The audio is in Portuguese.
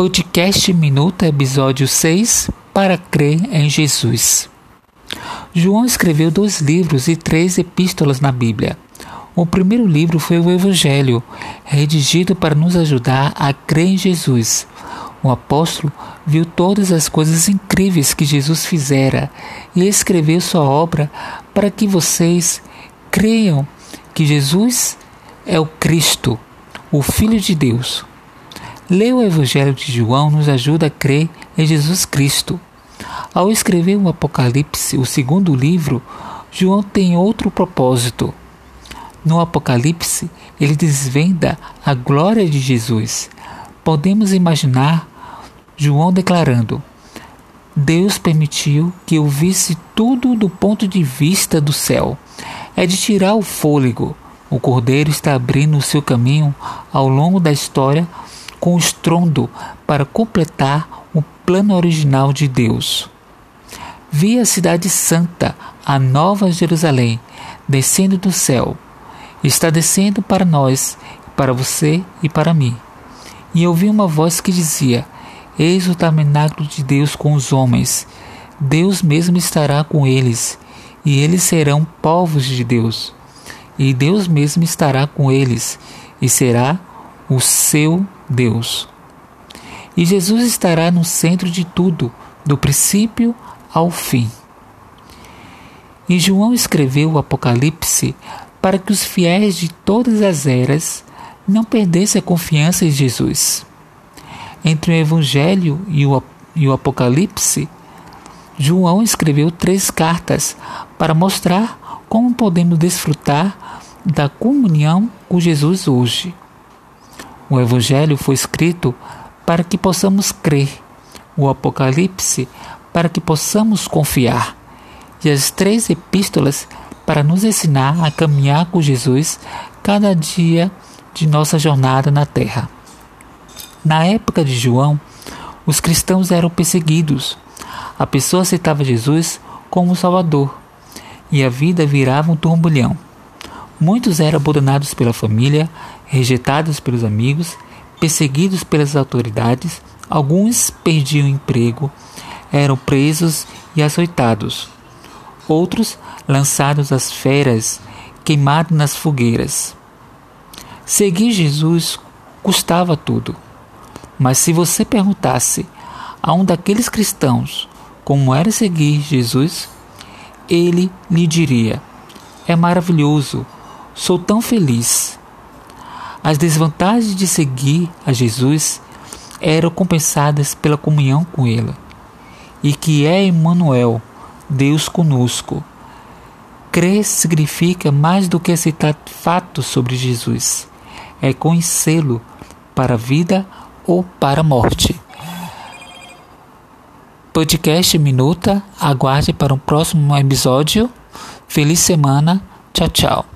Podcast Minuto, episódio 6 Para crer em Jesus. João escreveu dois livros e três epístolas na Bíblia. O primeiro livro foi o Evangelho, redigido para nos ajudar a crer em Jesus. O apóstolo viu todas as coisas incríveis que Jesus fizera e escreveu sua obra para que vocês creiam que Jesus é o Cristo, o Filho de Deus. Ler o Evangelho de João nos ajuda a crer em Jesus Cristo. Ao escrever o Apocalipse, o segundo livro, João tem outro propósito. No Apocalipse, ele desvenda a glória de Jesus. Podemos imaginar João declarando: Deus permitiu que eu visse tudo do ponto de vista do céu. É de tirar o fôlego. O Cordeiro está abrindo o seu caminho ao longo da história com estrondo para completar o plano original de Deus. Vi a cidade santa, a nova Jerusalém, descendo do céu. Está descendo para nós, para você e para mim. E ouvi uma voz que dizia: Eis o tabernáculo de Deus com os homens. Deus mesmo estará com eles, e eles serão povos de Deus e Deus mesmo estará com eles e será o seu Deus. E Jesus estará no centro de tudo, do princípio ao fim. E João escreveu o Apocalipse para que os fiéis de todas as eras não perdessem a confiança em Jesus. Entre o Evangelho e o, Apocalipse, João escreveu três cartas para mostrar como podemos desfrutar da comunhão com Jesus hoje. O Evangelho foi escrito para que possamos crer, o Apocalipse para que possamos confiar, e as três epístolas para nos ensinar a caminhar com Jesus cada dia de nossa jornada na terra. Na época de João, os cristãos eram perseguidos. A pessoa aceitava Jesus como Salvador, e a vida virava um turbilhão. Muitos eram abandonados pela família, rejeitados pelos amigos, perseguidos pelas autoridades, alguns perdiam emprego, eram presos e açoitados. Outros lançados às feras, queimados nas fogueiras. Seguir Jesus custava tudo. Mas se você perguntasse a um daqueles cristãos como era seguir Jesus, ele lhe diria: É maravilhoso, sou tão feliz. As desvantagens de seguir a Jesus eram compensadas pela comunhão com Ele, e que é Emmanuel, Deus conosco. Crer significa mais do que aceitar fatos sobre Jesus, é conhecê-lo para a vida ou para a morte. Podcast Minuta. Aguarde para um próximo episódio. Feliz semana. Tchau, tchau.